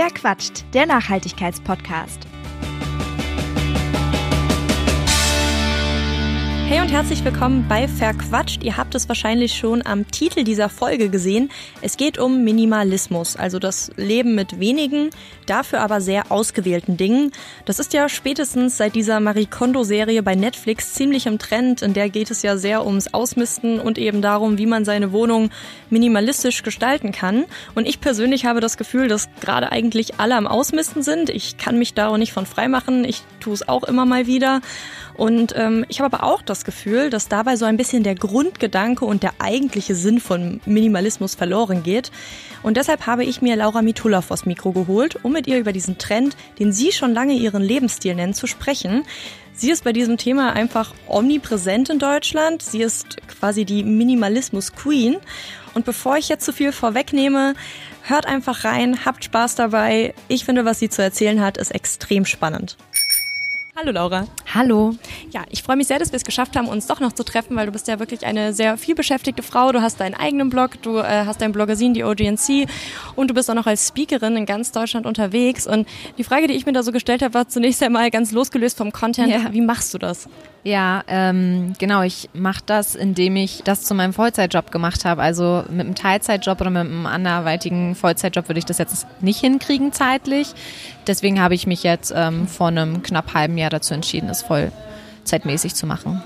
Wer quatscht? Der Nachhaltigkeitspodcast. Hey und herzlich willkommen bei Verquatscht. Ihr habt es wahrscheinlich schon am Titel dieser Folge gesehen. Es geht um Minimalismus, also das Leben mit wenigen, dafür aber sehr ausgewählten Dingen. Das ist ja spätestens seit dieser Marie Kondo-Serie bei Netflix ziemlich im Trend. In der geht es ja sehr ums Ausmisten und eben darum, wie man seine Wohnung minimalistisch gestalten kann. Und ich persönlich habe das Gefühl, dass gerade eigentlich alle am Ausmisten sind. Ich kann mich da auch nicht von frei machen. Ich tue es auch immer mal wieder. Und ähm, ich habe aber auch das Gefühl, dass dabei so ein bisschen der Grundgedanke und der eigentliche Sinn von Minimalismus verloren geht. Und deshalb habe ich mir Laura Mitula vors Mikro geholt, um mit ihr über diesen Trend, den sie schon lange ihren Lebensstil nennt, zu sprechen. Sie ist bei diesem Thema einfach omnipräsent in Deutschland. Sie ist quasi die Minimalismus-Queen. Und bevor ich jetzt zu viel vorwegnehme, hört einfach rein, habt Spaß dabei. Ich finde, was sie zu erzählen hat, ist extrem spannend. Hallo Laura. Hallo. Ja, ich freue mich sehr, dass wir es geschafft haben, uns doch noch zu treffen, weil du bist ja wirklich eine sehr vielbeschäftigte Frau. Du hast deinen eigenen Blog, du äh, hast dein Bloggerin, die OGNC und du bist auch noch als Speakerin in ganz Deutschland unterwegs. Und die Frage, die ich mir da so gestellt habe, war zunächst einmal ganz losgelöst vom Content. Ja. Wie machst du das? Ja, ähm, genau. Ich mache das, indem ich das zu meinem Vollzeitjob gemacht habe. Also mit einem Teilzeitjob oder mit einem anderweitigen Vollzeitjob würde ich das jetzt nicht hinkriegen zeitlich. Deswegen habe ich mich jetzt ähm, vor einem knapp halben Jahr dazu entschieden, es vollzeitmäßig zu machen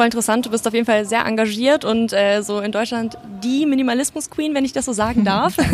voll interessant. Du bist auf jeden Fall sehr engagiert und äh, so in Deutschland die Minimalismus-Queen, wenn ich das so sagen darf.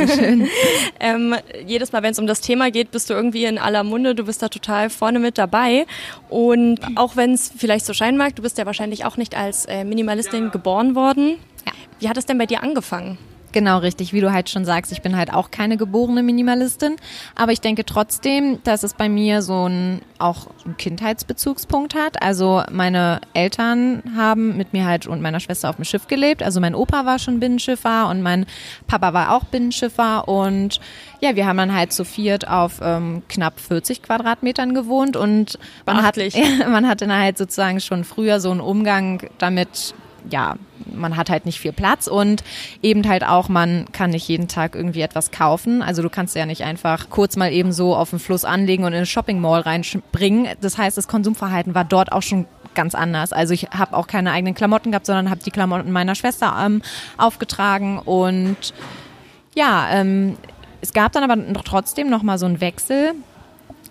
Ähm, jedes Mal, wenn es um das Thema geht, bist du irgendwie in aller Munde. Du bist da total vorne mit dabei. Und auch wenn es vielleicht so scheinen mag, du bist ja wahrscheinlich auch nicht als äh, Minimalistin geboren worden. Ja. Wie hat es denn bei dir angefangen? Genau, richtig. Wie du halt schon sagst, ich bin halt auch keine geborene Minimalistin. Aber ich denke trotzdem, dass es bei mir so ein, auch einen Kindheitsbezugspunkt hat. Also meine Eltern haben mit mir halt und meiner Schwester auf dem Schiff gelebt. Also mein Opa war schon Binnenschiffer und mein Papa war auch Binnenschiffer. Und ja, wir haben dann halt zu viert auf ähm, knapp 40 Quadratmetern gewohnt. Und man hat, man hatte dann halt sozusagen schon früher so einen Umgang damit, ja, man hat halt nicht viel Platz und eben halt auch, man kann nicht jeden Tag irgendwie etwas kaufen. Also du kannst ja nicht einfach kurz mal eben so auf den Fluss anlegen und in eine Shopping Mall reinspringen. Das heißt, das Konsumverhalten war dort auch schon ganz anders. Also ich habe auch keine eigenen Klamotten gehabt, sondern habe die Klamotten meiner Schwester ähm, aufgetragen und ja, ähm, es gab dann aber trotzdem noch mal so einen Wechsel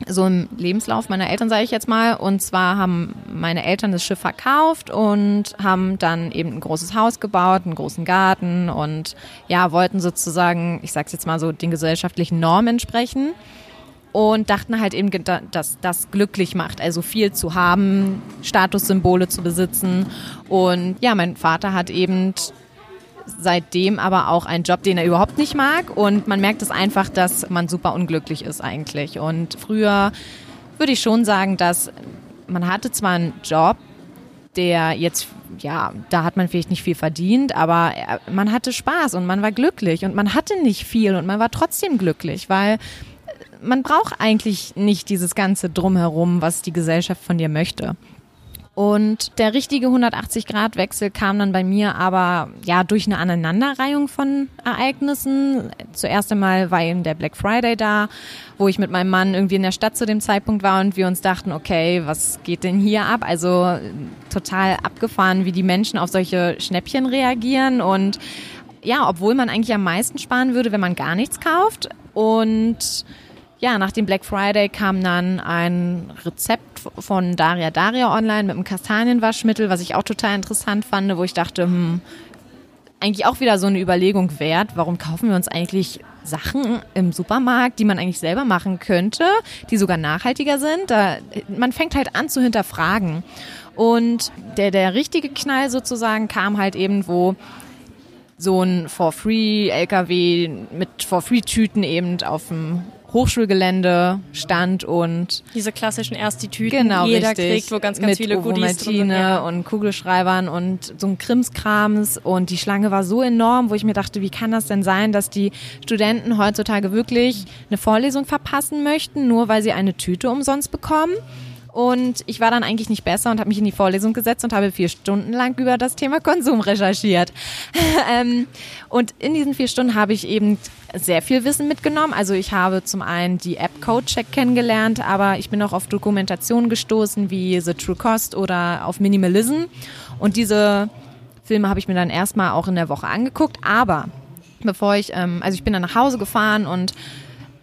so im Lebenslauf meiner Eltern, sage ich jetzt mal. Und zwar haben meine Eltern das Schiff verkauft und haben dann eben ein großes Haus gebaut, einen großen Garten und ja, wollten sozusagen, ich sag's jetzt mal so, den gesellschaftlichen Normen entsprechen und dachten halt eben, dass das glücklich macht, also viel zu haben, Statussymbole zu besitzen. Und ja, mein Vater hat eben seitdem aber auch einen Job, den er überhaupt nicht mag. Und man merkt es einfach, dass man super unglücklich ist eigentlich. Und früher würde ich schon sagen, dass man hatte zwar einen Job, der jetzt, ja, da hat man vielleicht nicht viel verdient, aber man hatte Spaß und man war glücklich und man hatte nicht viel und man war trotzdem glücklich, weil man braucht eigentlich nicht dieses ganze Drumherum, was die Gesellschaft von dir möchte. Und der richtige 180-Grad-Wechsel kam dann bei mir aber ja durch eine Aneinanderreihung von Ereignissen. Zuerst einmal war eben der Black Friday da, wo ich mit meinem Mann irgendwie in der Stadt zu dem Zeitpunkt war und wir uns dachten, okay, was geht denn hier ab? Also total abgefahren, wie die Menschen auf solche Schnäppchen reagieren und ja, obwohl man eigentlich am meisten sparen würde, wenn man gar nichts kauft und ja, nach dem Black Friday kam dann ein Rezept von Daria Daria online mit einem Kastanienwaschmittel, was ich auch total interessant fand, wo ich dachte, hm, eigentlich auch wieder so eine Überlegung wert. Warum kaufen wir uns eigentlich Sachen im Supermarkt, die man eigentlich selber machen könnte, die sogar nachhaltiger sind? Da, man fängt halt an zu hinterfragen. Und der, der richtige Knall sozusagen kam halt eben, wo so ein For-Free-LKW mit For-Free-Tüten eben auf dem Hochschulgelände stand und diese klassischen erst die Tüten, genau, jeder richtig, kriegt, wo ganz ganz viele Goodies drin sind, ja. und Kugelschreibern und so ein Krimskrams und die Schlange war so enorm, wo ich mir dachte, wie kann das denn sein, dass die Studenten heutzutage wirklich eine Vorlesung verpassen möchten, nur weil sie eine Tüte umsonst bekommen? Und ich war dann eigentlich nicht besser und habe mich in die Vorlesung gesetzt und habe vier Stunden lang über das Thema Konsum recherchiert. ähm, und in diesen vier Stunden habe ich eben sehr viel Wissen mitgenommen. Also ich habe zum einen die App CodeCheck kennengelernt, aber ich bin auch auf Dokumentationen gestoßen wie The True Cost oder auf Minimalism. Und diese Filme habe ich mir dann erstmal auch in der Woche angeguckt. Aber bevor ich, ähm, also ich bin dann nach Hause gefahren und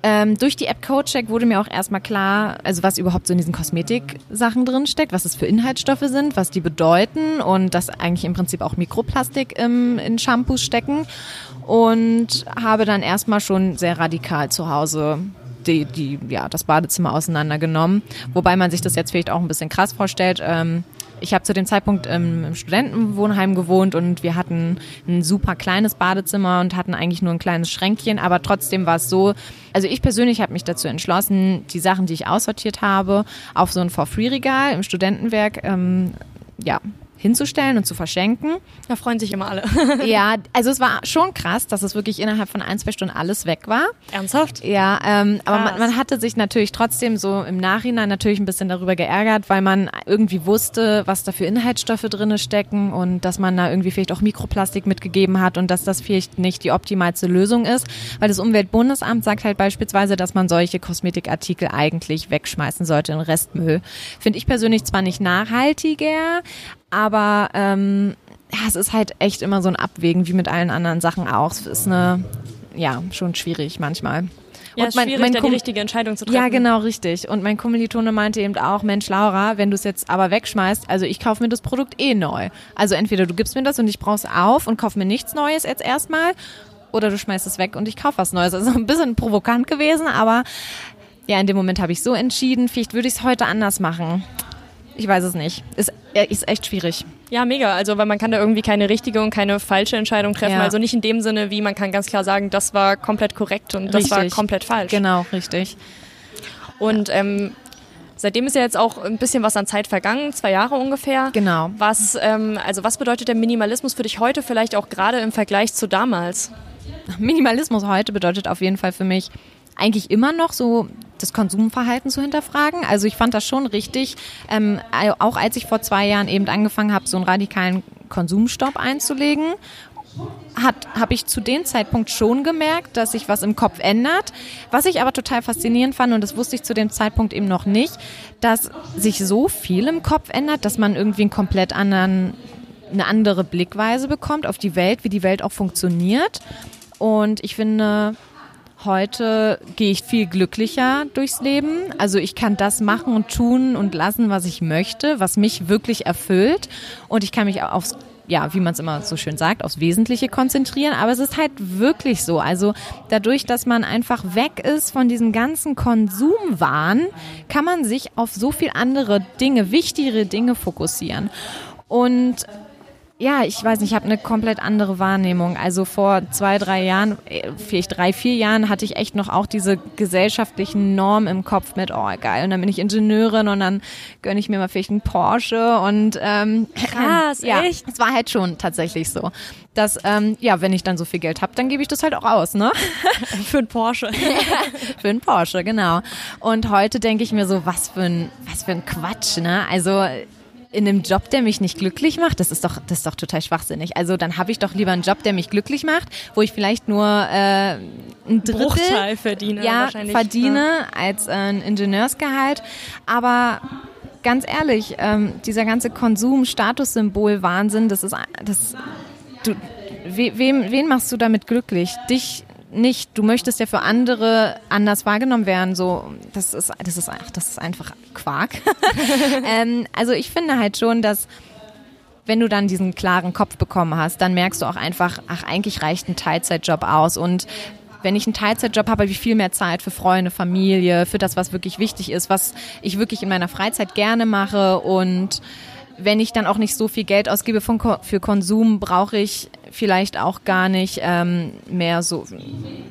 ähm, durch die App CodeCheck wurde mir auch erstmal klar, also was überhaupt so in diesen Kosmetik-Sachen drin steckt, was es für Inhaltsstoffe sind, was die bedeuten und dass eigentlich im Prinzip auch Mikroplastik im, in Shampoos stecken. Und habe dann erstmal schon sehr radikal zu Hause die, die, ja, das Badezimmer auseinandergenommen. Wobei man sich das jetzt vielleicht auch ein bisschen krass vorstellt. Ähm, ich habe zu dem Zeitpunkt im, im Studentenwohnheim gewohnt und wir hatten ein super kleines Badezimmer und hatten eigentlich nur ein kleines Schränkchen, aber trotzdem war es so, also ich persönlich habe mich dazu entschlossen, die Sachen, die ich aussortiert habe, auf so ein For-Free-Regal im Studentenwerk ähm, ja, hinzustellen und zu verschenken. Da freuen sich immer alle. ja, also es war schon krass, dass es wirklich innerhalb von ein, zwei Stunden alles weg war. Ernsthaft? Ja, ähm, aber man, man, hatte sich natürlich trotzdem so im Nachhinein natürlich ein bisschen darüber geärgert, weil man irgendwie wusste, was da für Inhaltsstoffe drinne stecken und dass man da irgendwie vielleicht auch Mikroplastik mitgegeben hat und dass das vielleicht nicht die optimalste Lösung ist, weil das Umweltbundesamt sagt halt beispielsweise, dass man solche Kosmetikartikel eigentlich wegschmeißen sollte in Restmüll. Finde ich persönlich zwar nicht nachhaltiger, aber ähm, ja, es ist halt echt immer so ein Abwägen, wie mit allen anderen Sachen auch. Es ist eine, ja, schon schwierig manchmal. Ja, und mein, schwierig, mein da die richtige Entscheidung zu treffen. Ja, genau, richtig. Und mein Kommilitone meinte eben auch, Mensch, Laura, wenn du es jetzt aber wegschmeißt, also ich kaufe mir das Produkt eh neu. Also entweder du gibst mir das und ich brauche es auf und kauf mir nichts Neues jetzt erstmal, oder du schmeißt es weg und ich kaufe was Neues. Also ein bisschen provokant gewesen, aber ja, in dem Moment habe ich so entschieden, vielleicht würde ich es heute anders machen. Ich weiß es nicht. Ist, ist echt schwierig. Ja, mega. Also, weil man kann da irgendwie keine richtige und keine falsche Entscheidung treffen. Ja. Also nicht in dem Sinne, wie man kann ganz klar sagen, das war komplett korrekt und richtig. das war komplett falsch. Genau, richtig. Und ähm, seitdem ist ja jetzt auch ein bisschen was an Zeit vergangen, zwei Jahre ungefähr. Genau. Was, ähm, also was bedeutet der Minimalismus für dich heute, vielleicht auch gerade im Vergleich zu damals? Minimalismus heute bedeutet auf jeden Fall für mich eigentlich immer noch so das Konsumverhalten zu hinterfragen. Also ich fand das schon richtig, ähm, auch als ich vor zwei Jahren eben angefangen habe, so einen radikalen Konsumstopp einzulegen habe ich zu dem Zeitpunkt schon gemerkt, dass sich was im Kopf ändert. Was ich aber total faszinierend fand, und das wusste ich zu dem Zeitpunkt eben noch nicht, dass sich so viel im Kopf ändert, dass man irgendwie einen komplett anderen, eine andere Blickweise bekommt auf die Welt, wie die Welt auch funktioniert. Und ich finde, Heute gehe ich viel glücklicher durchs Leben. Also ich kann das machen und tun und lassen, was ich möchte, was mich wirklich erfüllt. Und ich kann mich aufs ja, wie man es immer so schön sagt, aufs Wesentliche konzentrieren. Aber es ist halt wirklich so. Also dadurch, dass man einfach weg ist von diesem ganzen Konsumwahn, kann man sich auf so viel andere Dinge, wichtigere Dinge fokussieren. Und ja, ich weiß nicht, ich habe eine komplett andere Wahrnehmung. Also vor zwei, drei Jahren, äh, vielleicht drei, vier Jahren hatte ich echt noch auch diese gesellschaftlichen Normen im Kopf mit, oh geil, und dann bin ich Ingenieurin und dann gönne ich mir mal vielleicht einen Porsche und ähm, krass, ja, echt? Es war halt schon tatsächlich so, dass ähm, ja, wenn ich dann so viel Geld habe, dann gebe ich das halt auch aus, ne? für einen Porsche. für einen Porsche, genau. Und heute denke ich mir so, was für ein, was für ein Quatsch, ne? Also in einem Job, der mich nicht glücklich macht, das ist doch, das ist doch total schwachsinnig. Also dann habe ich doch lieber einen Job, der mich glücklich macht, wo ich vielleicht nur äh, ein Drittel Bruchteil verdiene, ja, verdiene als äh, ein Ingenieursgehalt. Aber ganz ehrlich, ähm, dieser ganze Konsum, Statussymbol, Wahnsinn, das ist, das, du, we, wem, wen machst du damit glücklich? Dich nicht. Du möchtest ja für andere anders wahrgenommen werden. So, das ist, das ist, ach, das ist einfach Quark. ähm, also ich finde halt schon, dass wenn du dann diesen klaren Kopf bekommen hast, dann merkst du auch einfach, ach, eigentlich reicht ein Teilzeitjob aus und wenn ich einen Teilzeitjob habe, habe ich viel mehr Zeit für Freunde, Familie, für das, was wirklich wichtig ist, was ich wirklich in meiner Freizeit gerne mache und wenn ich dann auch nicht so viel Geld ausgebe für Konsum, brauche ich vielleicht auch gar nicht ähm, mehr so,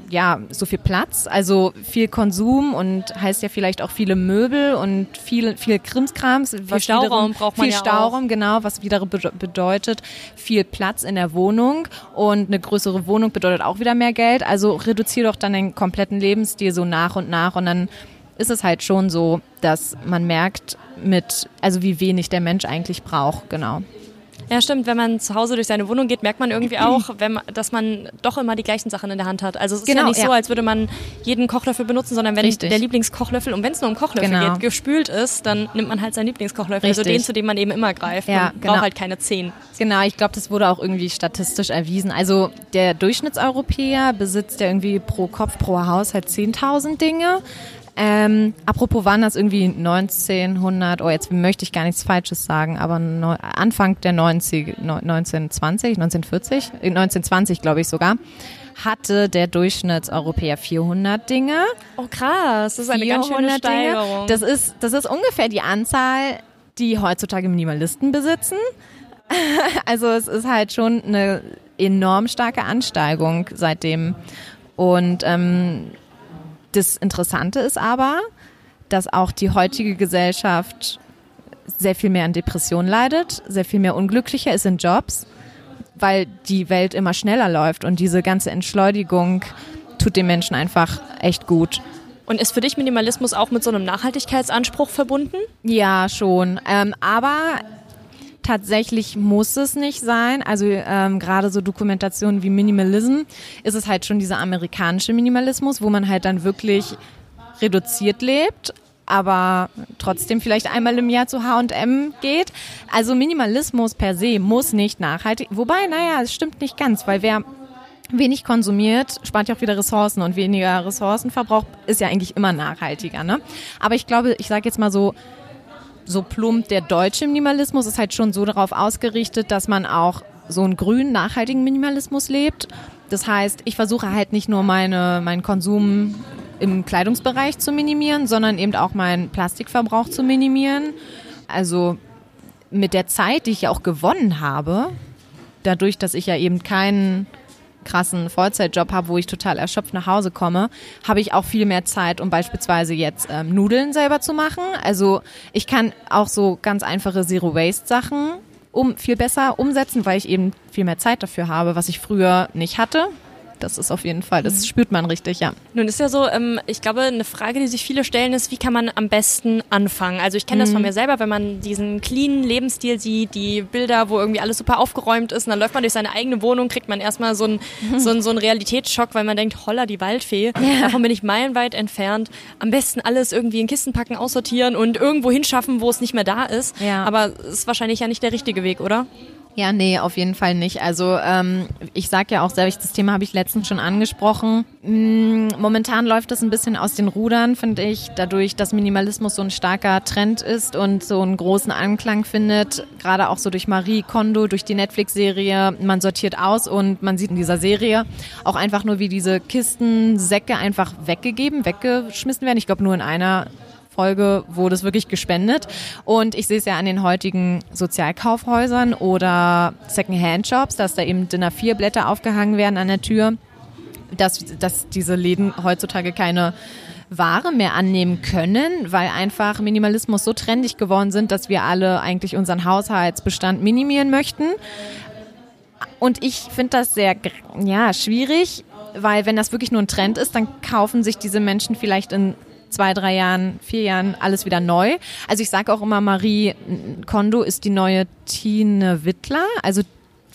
ja, so viel Platz. Also viel Konsum und heißt ja vielleicht auch viele Möbel und viel, viel Krimskrams. Viel Stauraum braucht man Viel ja Stauraum, auch. genau, was wieder bedeutet viel Platz in der Wohnung und eine größere Wohnung bedeutet auch wieder mehr Geld. Also reduziere doch dann den kompletten Lebensstil so nach und nach und dann ist es halt schon so, dass man merkt, mit, also wie wenig der Mensch eigentlich braucht, genau. Ja, stimmt. Wenn man zu Hause durch seine Wohnung geht, merkt man irgendwie auch, man, dass man doch immer die gleichen Sachen in der Hand hat. Also es ist genau, ja nicht ja. so, als würde man jeden Kochlöffel benutzen, sondern wenn Richtig. der Lieblingskochlöffel, und wenn es nur um Kochlöffel genau. geht, gespült ist, dann nimmt man halt seinen Lieblingskochlöffel, Richtig. also den, zu dem man eben immer greift. Ja, man genau. braucht halt keine zehn. Genau, ich glaube, das wurde auch irgendwie statistisch erwiesen. Also der Durchschnittseuropäer besitzt ja irgendwie pro Kopf, pro Haushalt 10.000 Dinge. Ähm, apropos waren das irgendwie 1900, oh jetzt möchte ich gar nichts Falsches sagen, aber no, Anfang der 90, 1920, 1940, 1920 glaube ich sogar, hatte der Durchschnittseuropäer 400 Dinge. Oh krass, das ist eine ganz schöne Steigerung. Dinge. Das ist, das ist ungefähr die Anzahl, die heutzutage Minimalisten besitzen. also es ist halt schon eine enorm starke Ansteigung seitdem. Und ähm, das Interessante ist aber, dass auch die heutige Gesellschaft sehr viel mehr an Depressionen leidet, sehr viel mehr unglücklicher ist in Jobs, weil die Welt immer schneller läuft und diese ganze Entschleunigung tut den Menschen einfach echt gut. Und ist für dich Minimalismus auch mit so einem Nachhaltigkeitsanspruch verbunden? Ja, schon. Ähm, aber tatsächlich muss es nicht sein. Also ähm, gerade so Dokumentationen wie Minimalism ist es halt schon dieser amerikanische Minimalismus, wo man halt dann wirklich reduziert lebt, aber trotzdem vielleicht einmal im Jahr zu H&M geht. Also Minimalismus per se muss nicht nachhaltig. Wobei, naja, es stimmt nicht ganz, weil wer wenig konsumiert, spart ja auch wieder Ressourcen und weniger Ressourcenverbrauch ist ja eigentlich immer nachhaltiger. Ne? Aber ich glaube, ich sage jetzt mal so, so plump der deutsche Minimalismus ist halt schon so darauf ausgerichtet, dass man auch so einen grünen, nachhaltigen Minimalismus lebt. Das heißt, ich versuche halt nicht nur meine, meinen Konsum im Kleidungsbereich zu minimieren, sondern eben auch meinen Plastikverbrauch zu minimieren. Also mit der Zeit, die ich ja auch gewonnen habe, dadurch, dass ich ja eben keinen krassen Vollzeitjob habe, wo ich total erschöpft nach Hause komme, habe ich auch viel mehr Zeit, um beispielsweise jetzt ähm, Nudeln selber zu machen. Also ich kann auch so ganz einfache Zero-Waste-Sachen um viel besser umsetzen, weil ich eben viel mehr Zeit dafür habe, was ich früher nicht hatte. Das ist auf jeden Fall, das mhm. spürt man richtig, ja. Nun ist ja so, ähm, ich glaube, eine Frage, die sich viele stellen, ist, wie kann man am besten anfangen? Also ich kenne mhm. das von mhm. mir selber, wenn man diesen cleanen Lebensstil sieht, die Bilder, wo irgendwie alles super aufgeräumt ist, und dann läuft man durch seine eigene Wohnung, kriegt man erstmal so einen mhm. so einen, so einen Realitätsschock, weil man denkt, holla, die Waldfee. Ja. Davon bin ich meilenweit entfernt. Am besten alles irgendwie in Kisten packen, aussortieren und irgendwo hinschaffen, wo es nicht mehr da ist. Ja. Aber es ist wahrscheinlich ja nicht der richtige Weg, oder? Ja, nee, auf jeden Fall nicht. Also ähm, ich sage ja auch selbst, das Thema habe ich letztens schon angesprochen. Mm, momentan läuft es ein bisschen aus den Rudern, finde ich, dadurch, dass Minimalismus so ein starker Trend ist und so einen großen Anklang findet. Gerade auch so durch Marie Kondo, durch die Netflix-Serie. Man sortiert aus und man sieht in dieser Serie auch einfach nur, wie diese Kisten, Säcke einfach weggegeben, weggeschmissen werden. Ich glaube nur in einer Folge wurde es wirklich gespendet. Und ich sehe es ja an den heutigen Sozialkaufhäusern oder Second-Hand-Shops, dass da eben Dinner 4 Blätter aufgehangen werden an der Tür, dass, dass diese Läden heutzutage keine Ware mehr annehmen können, weil einfach Minimalismus so trendig geworden sind, dass wir alle eigentlich unseren Haushaltsbestand minimieren möchten. Und ich finde das sehr ja, schwierig, weil wenn das wirklich nur ein Trend ist, dann kaufen sich diese Menschen vielleicht in zwei, drei Jahren, vier Jahren alles wieder neu. Also ich sage auch immer, Marie Kondo ist die neue Tine Wittler. Also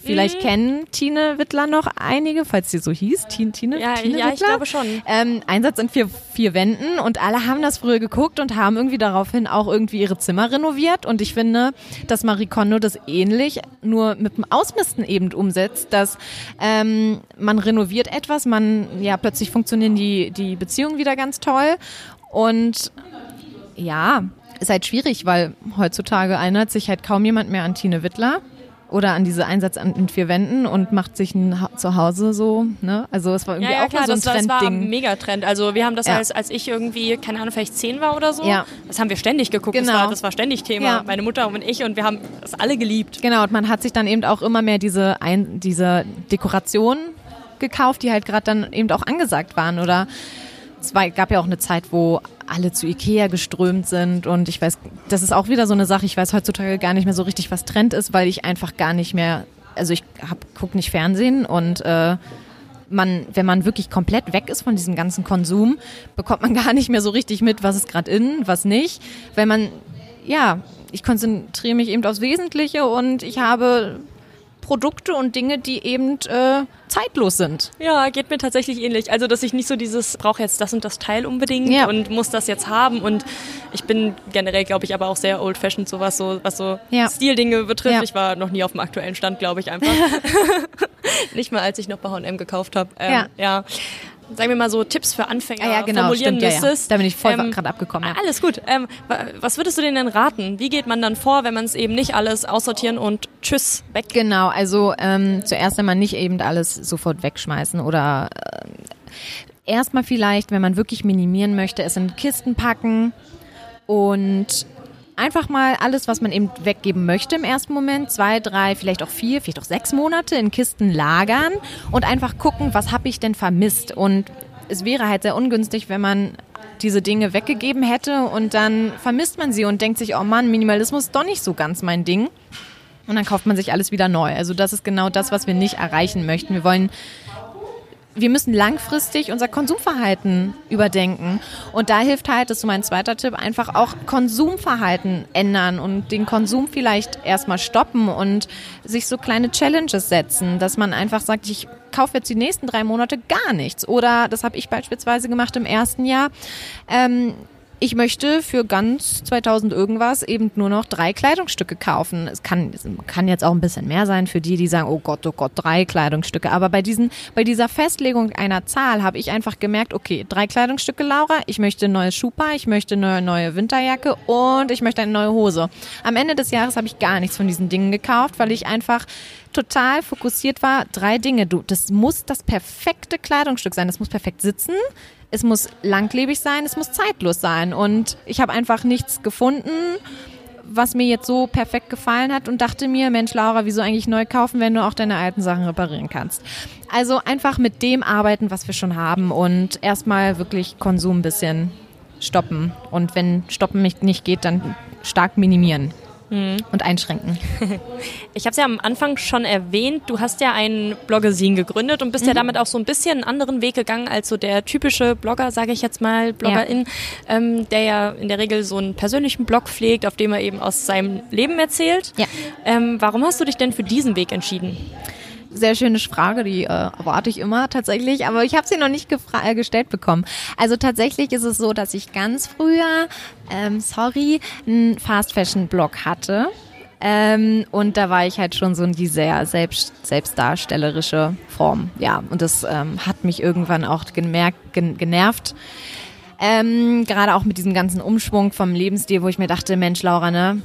Vielleicht mhm. kennen Tine Wittler noch einige, falls sie so hieß. Tine, Tine, ja, Tine ja, Wittler. ich glaube schon. Ähm, Einsatz in vier, vier Wänden und alle haben das früher geguckt und haben irgendwie daraufhin auch irgendwie ihre Zimmer renoviert. Und ich finde, dass Marie Kondo das ähnlich nur mit dem Ausmisten eben umsetzt, dass ähm, man renoviert etwas, man ja plötzlich funktionieren die, die Beziehungen wieder ganz toll und ja, ist halt schwierig, weil heutzutage erinnert sich halt kaum jemand mehr an Tine Wittler oder an diese Einsatz an vier Wänden und macht sich ein ha Zuhause so, ne? Also es war irgendwie ja, ja, auch klar, so ein das, Trendding. Das war ein Megatrend. Also wir haben das ja. als, als ich irgendwie, keine Ahnung, vielleicht zehn war oder so. Ja. Das haben wir ständig geguckt. Genau. Das, war, das war ständig Thema. Ja. Meine Mutter und ich und wir haben das alle geliebt. Genau, und man hat sich dann eben auch immer mehr diese, ein, diese Dekorationen gekauft, die halt gerade dann eben auch angesagt waren oder es war, gab ja auch eine Zeit, wo alle zu Ikea geströmt sind und ich weiß, das ist auch wieder so eine Sache, ich weiß heutzutage gar nicht mehr so richtig, was Trend ist, weil ich einfach gar nicht mehr, also ich hab, guck nicht Fernsehen und äh, man, wenn man wirklich komplett weg ist von diesem ganzen Konsum, bekommt man gar nicht mehr so richtig mit, was ist gerade in, was nicht. Wenn man, ja, ich konzentriere mich eben aufs Wesentliche und ich habe Produkte und Dinge, die eben äh, zeitlos sind. Ja, geht mir tatsächlich ähnlich. Also, dass ich nicht so dieses, brauche jetzt das und das Teil unbedingt ja. und muss das jetzt haben. Und ich bin generell, glaube ich, aber auch sehr old-fashioned, so was so, was so ja. Stildinge betrifft. Ja. Ich war noch nie auf dem aktuellen Stand, glaube ich, einfach. nicht mal, als ich noch bei H&M gekauft habe. Ähm, ja. Sagen wir mal so Tipps für Anfänger ah, ja, genau, formulieren stimmt, müsstest. Ja, ja. Da bin ich voll ähm, gerade abgekommen. Ja. Alles gut. Ähm, was würdest du denen denn raten? Wie geht man dann vor, wenn man es eben nicht alles aussortieren und tschüss, weg? Genau, also ähm, zuerst einmal nicht eben alles sofort wegschmeißen oder äh, erstmal vielleicht, wenn man wirklich minimieren möchte, es in Kisten packen und einfach mal alles, was man eben weggeben möchte im ersten Moment, zwei, drei, vielleicht auch vier, vielleicht auch sechs Monate in Kisten lagern und einfach gucken, was habe ich denn vermisst. Und es wäre halt sehr ungünstig, wenn man diese Dinge weggegeben hätte und dann vermisst man sie und denkt sich, oh Mann, Minimalismus ist doch nicht so ganz mein Ding. Und dann kauft man sich alles wieder neu. Also das ist genau das, was wir nicht erreichen möchten. Wir wollen wir müssen langfristig unser Konsumverhalten überdenken. Und da hilft halt, das ist mein zweiter Tipp, einfach auch Konsumverhalten ändern und den Konsum vielleicht erstmal stoppen und sich so kleine Challenges setzen, dass man einfach sagt, ich kaufe jetzt die nächsten drei Monate gar nichts. Oder das habe ich beispielsweise gemacht im ersten Jahr. Ähm, ich möchte für ganz 2000 irgendwas eben nur noch drei Kleidungsstücke kaufen. Es kann, es kann jetzt auch ein bisschen mehr sein für die, die sagen, oh Gott, oh Gott, drei Kleidungsstücke. Aber bei diesen, bei dieser Festlegung einer Zahl habe ich einfach gemerkt, okay, drei Kleidungsstücke, Laura, ich möchte ein neues Schuhpaar, ich möchte eine neue Winterjacke und ich möchte eine neue Hose. Am Ende des Jahres habe ich gar nichts von diesen Dingen gekauft, weil ich einfach total fokussiert war, drei Dinge. Du, das muss das perfekte Kleidungsstück sein. Das muss perfekt sitzen es muss langlebig sein, es muss zeitlos sein. Und ich habe einfach nichts gefunden, was mir jetzt so perfekt gefallen hat und dachte mir, Mensch, Laura, wieso eigentlich neu kaufen, wenn du auch deine alten Sachen reparieren kannst? Also einfach mit dem arbeiten, was wir schon haben und erstmal wirklich Konsum ein bisschen stoppen. Und wenn stoppen nicht geht, dann stark minimieren mhm. und einschränken. Ich habe es ja am Anfang schon erwähnt, du hast ja ein Bloggesin gegründet und bist mhm. ja damit auch so ein bisschen einen anderen Weg gegangen als so der typische Blogger, sage ich jetzt mal, Bloggerin, ja. ähm, der ja in der Regel so einen persönlichen Blog pflegt, auf dem er eben aus seinem Leben erzählt. Ja. Ähm, warum hast du dich denn für diesen Weg entschieden? Sehr schöne Frage, die äh, erwarte ich immer tatsächlich, aber ich habe sie noch nicht äh, gestellt bekommen. Also tatsächlich ist es so, dass ich ganz früher, ähm, sorry, einen Fast Fashion Blog hatte. Ähm, und da war ich halt schon so in die sehr selbst, selbstdarstellerische Form. Ja, und das ähm, hat mich irgendwann auch gemerkt, gen genervt. Ähm, Gerade auch mit diesem ganzen Umschwung vom Lebensstil, wo ich mir dachte, Mensch, Laura, ne,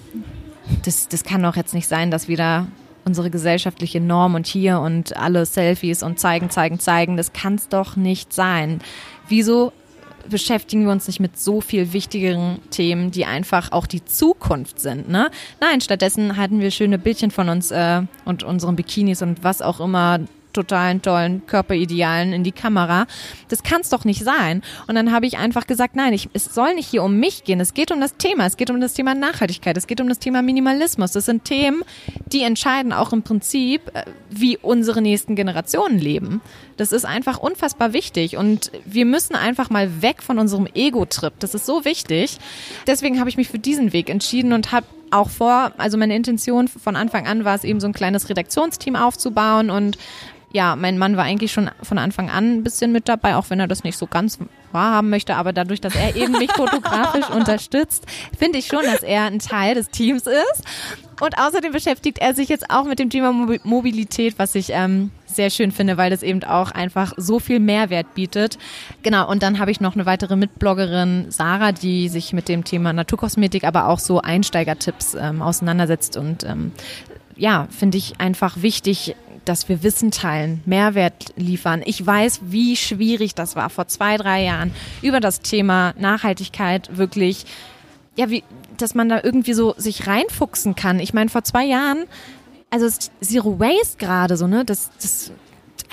das, das kann doch jetzt nicht sein, dass wieder unsere gesellschaftliche Norm und hier und alle Selfies und zeigen, zeigen, zeigen, das kann es doch nicht sein. Wieso beschäftigen wir uns nicht mit so viel wichtigeren Themen, die einfach auch die Zukunft sind. Ne? Nein, stattdessen hatten wir schöne Bildchen von uns äh, und unseren Bikinis und was auch immer totalen tollen Körperidealen in die Kamera. Das kann es doch nicht sein. Und dann habe ich einfach gesagt, nein, ich, es soll nicht hier um mich gehen. Es geht um das Thema. Es geht um das Thema Nachhaltigkeit. Es geht um das Thema Minimalismus. Das sind Themen, die entscheiden auch im Prinzip, äh, wie unsere nächsten Generationen leben. Das ist einfach unfassbar wichtig. Und wir müssen einfach mal weg von unserem Ego-Trip. Das ist so wichtig. Deswegen habe ich mich für diesen Weg entschieden und habe auch vor, also meine Intention von Anfang an war es eben so ein kleines Redaktionsteam aufzubauen und ja, mein Mann war eigentlich schon von Anfang an ein bisschen mit dabei, auch wenn er das nicht so ganz wahrhaben möchte. Aber dadurch, dass er eben mich fotografisch unterstützt, finde ich schon, dass er ein Teil des Teams ist. Und außerdem beschäftigt er sich jetzt auch mit dem Thema Mobilität, was ich ähm, sehr schön finde, weil das eben auch einfach so viel Mehrwert bietet. Genau, und dann habe ich noch eine weitere Mitbloggerin, Sarah, die sich mit dem Thema Naturkosmetik, aber auch so Einsteigertipps ähm, auseinandersetzt und ähm, ja, finde ich einfach wichtig, dass wir Wissen teilen, Mehrwert liefern. Ich weiß, wie schwierig das war vor zwei, drei Jahren über das Thema Nachhaltigkeit wirklich, ja, wie, dass man da irgendwie so sich reinfuchsen kann. Ich meine, vor zwei Jahren, also Zero Waste gerade so, ne, das, das,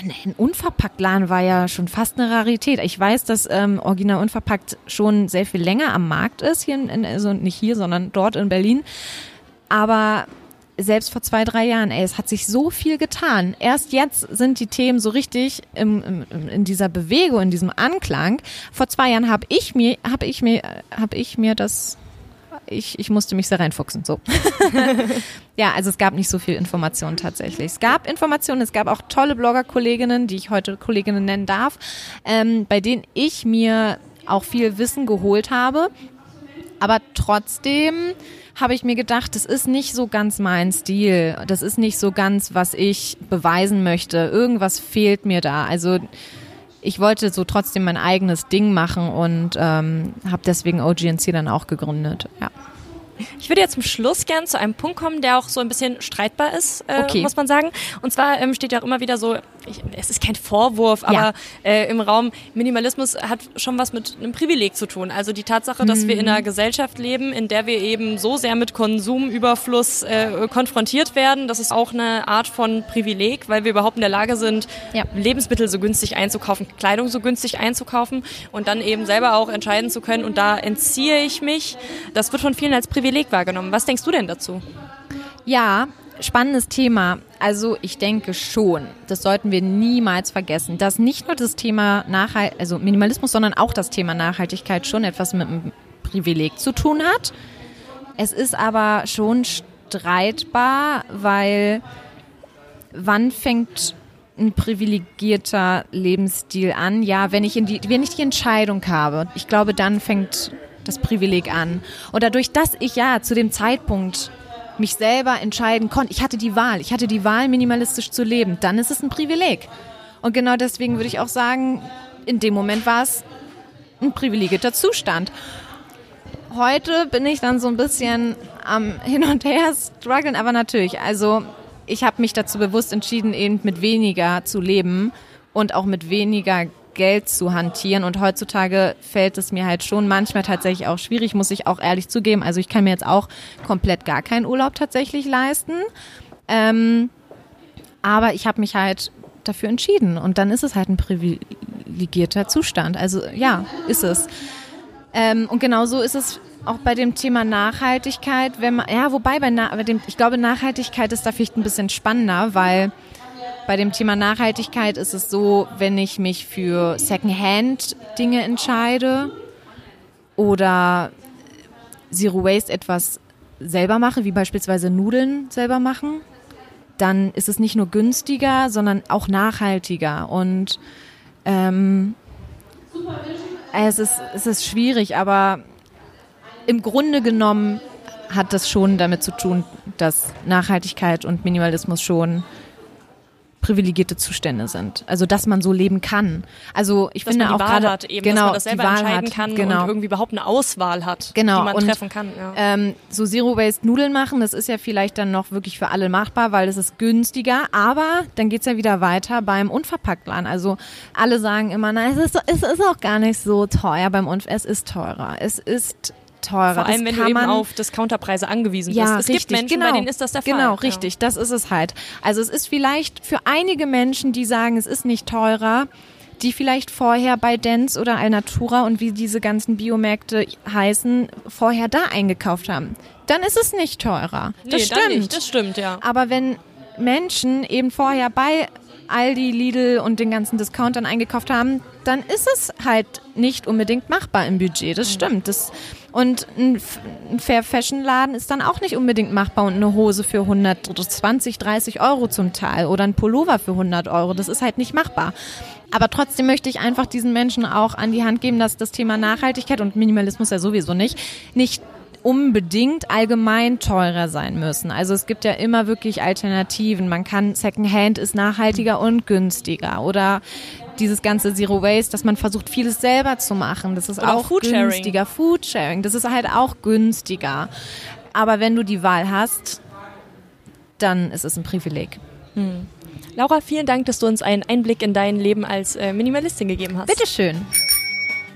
ein Unverpacktladen war ja schon fast eine Rarität. Ich weiß, dass ähm, Original Unverpackt schon sehr viel länger am Markt ist, hier in, also nicht hier, sondern dort in Berlin. Aber selbst vor zwei, drei Jahren, ey, es hat sich so viel getan. Erst jetzt sind die Themen so richtig im, im, in dieser Bewegung, in diesem Anklang. Vor zwei Jahren habe ich mir, habe ich mir, habe ich mir das ich, ich musste mich sehr reinfuchsen. So. ja, also es gab nicht so viel Information tatsächlich. Es gab Informationen, es gab auch tolle Blogger-Kolleginnen, die ich heute Kolleginnen nennen darf, ähm, bei denen ich mir auch viel Wissen geholt habe. Aber trotzdem habe ich mir gedacht, das ist nicht so ganz mein Stil. Das ist nicht so ganz, was ich beweisen möchte. Irgendwas fehlt mir da. Also ich wollte so trotzdem mein eigenes Ding machen und ähm, habe deswegen OGNC dann auch gegründet. Ja. Ich würde jetzt zum Schluss gern zu einem Punkt kommen, der auch so ein bisschen streitbar ist, äh, okay. muss man sagen. Und zwar ähm, steht ja auch immer wieder so, ich, es ist kein Vorwurf, aber ja. äh, im Raum Minimalismus hat schon was mit einem Privileg zu tun. Also die Tatsache, dass mhm. wir in mhm. einer Gesellschaft leben, in der wir eben so sehr mit Konsumüberfluss äh, konfrontiert werden, das ist auch eine Art von Privileg, weil wir überhaupt in der Lage sind, ja. Lebensmittel so günstig einzukaufen, Kleidung so günstig einzukaufen und dann eben selber auch entscheiden zu können. Und da entziehe ich mich. Das wird von vielen als Privileg wahrgenommen. Was denkst du denn dazu? Ja, spannendes Thema. Also ich denke schon, das sollten wir niemals vergessen, dass nicht nur das Thema Nachhalt, also Minimalismus, sondern auch das Thema Nachhaltigkeit schon etwas mit einem Privileg zu tun hat. Es ist aber schon streitbar, weil wann fängt ein privilegierter Lebensstil an? Ja, wenn ich, die, wenn ich die Entscheidung habe, ich glaube, dann fängt das Privileg an. Und dadurch, dass ich ja zu dem Zeitpunkt mich selber entscheiden konnte. Ich hatte die Wahl. Ich hatte die Wahl, minimalistisch zu leben. Dann ist es ein Privileg. Und genau deswegen würde ich auch sagen, in dem Moment war es ein privilegierter Zustand. Heute bin ich dann so ein bisschen am Hin und Her strugglen, aber natürlich, also ich habe mich dazu bewusst entschieden, eben mit weniger zu leben und auch mit weniger Geld zu hantieren. Und heutzutage fällt es mir halt schon manchmal tatsächlich auch schwierig, muss ich auch ehrlich zugeben. Also ich kann mir jetzt auch komplett gar keinen Urlaub tatsächlich leisten. Ähm, aber ich habe mich halt dafür entschieden. Und dann ist es halt ein privilegierter Zustand. Also ja, ist es. Ähm, und genauso ist es auch bei dem Thema Nachhaltigkeit, wenn man, ja, wobei bei, bei dem, ich glaube, Nachhaltigkeit ist da vielleicht ein bisschen spannender, weil bei dem Thema Nachhaltigkeit ist es so, wenn ich mich für Secondhand-Dinge entscheide oder Zero Waste etwas selber mache, wie beispielsweise Nudeln selber machen, dann ist es nicht nur günstiger, sondern auch nachhaltiger. Und ähm, es, ist, es ist schwierig, aber im Grunde genommen hat das schon damit zu tun, dass Nachhaltigkeit und Minimalismus schon privilegierte Zustände sind. Also dass man so leben kann. Also ich dass finde auch gerade eben, genau, dass man das selber die Wahl entscheiden hat, kann genau. und irgendwie überhaupt eine Auswahl hat, genau. die man und, treffen kann. Ja. Ähm, so Zero Waste Nudeln machen, das ist ja vielleicht dann noch wirklich für alle machbar, weil es ist günstiger. Aber dann geht's ja wieder weiter beim Unverpacktladen. Also alle sagen immer, nein, es ist, es ist auch gar nicht so teuer beim Unf. Es ist teurer. Es ist teurer. Vor allem, das wenn du eben auf Discounterpreise angewiesen ja, bist. Es richtig, gibt Menschen, genau, bei denen ist das der Fall. Genau, richtig, ja. das ist es halt. Also es ist vielleicht für einige Menschen, die sagen, es ist nicht teurer, die vielleicht vorher bei Dance oder Alnatura und wie diese ganzen Biomärkte heißen, vorher da eingekauft haben. Dann ist es nicht teurer. Das nee, stimmt. Nicht, das stimmt, ja. Aber wenn Menschen eben vorher bei Aldi, Lidl und den ganzen Discountern eingekauft haben, dann ist es halt nicht unbedingt machbar im Budget. Das stimmt. Das, und ein, ein Fair Fashion Laden ist dann auch nicht unbedingt machbar und eine Hose für 120, 30 Euro zum Teil oder ein Pullover für 100 Euro. Das ist halt nicht machbar. Aber trotzdem möchte ich einfach diesen Menschen auch an die Hand geben, dass das Thema Nachhaltigkeit und Minimalismus ja sowieso nicht, nicht unbedingt allgemein teurer sein müssen. Also es gibt ja immer wirklich Alternativen. Man kann Secondhand ist nachhaltiger und günstiger oder dieses ganze Zero Waste, dass man versucht, vieles selber zu machen. Das ist Oder auch Foodsharing. günstiger. Foodsharing, das ist halt auch günstiger. Aber wenn du die Wahl hast, dann ist es ein Privileg. Hm. Laura, vielen Dank, dass du uns einen Einblick in dein Leben als äh, Minimalistin gegeben hast. Bitteschön.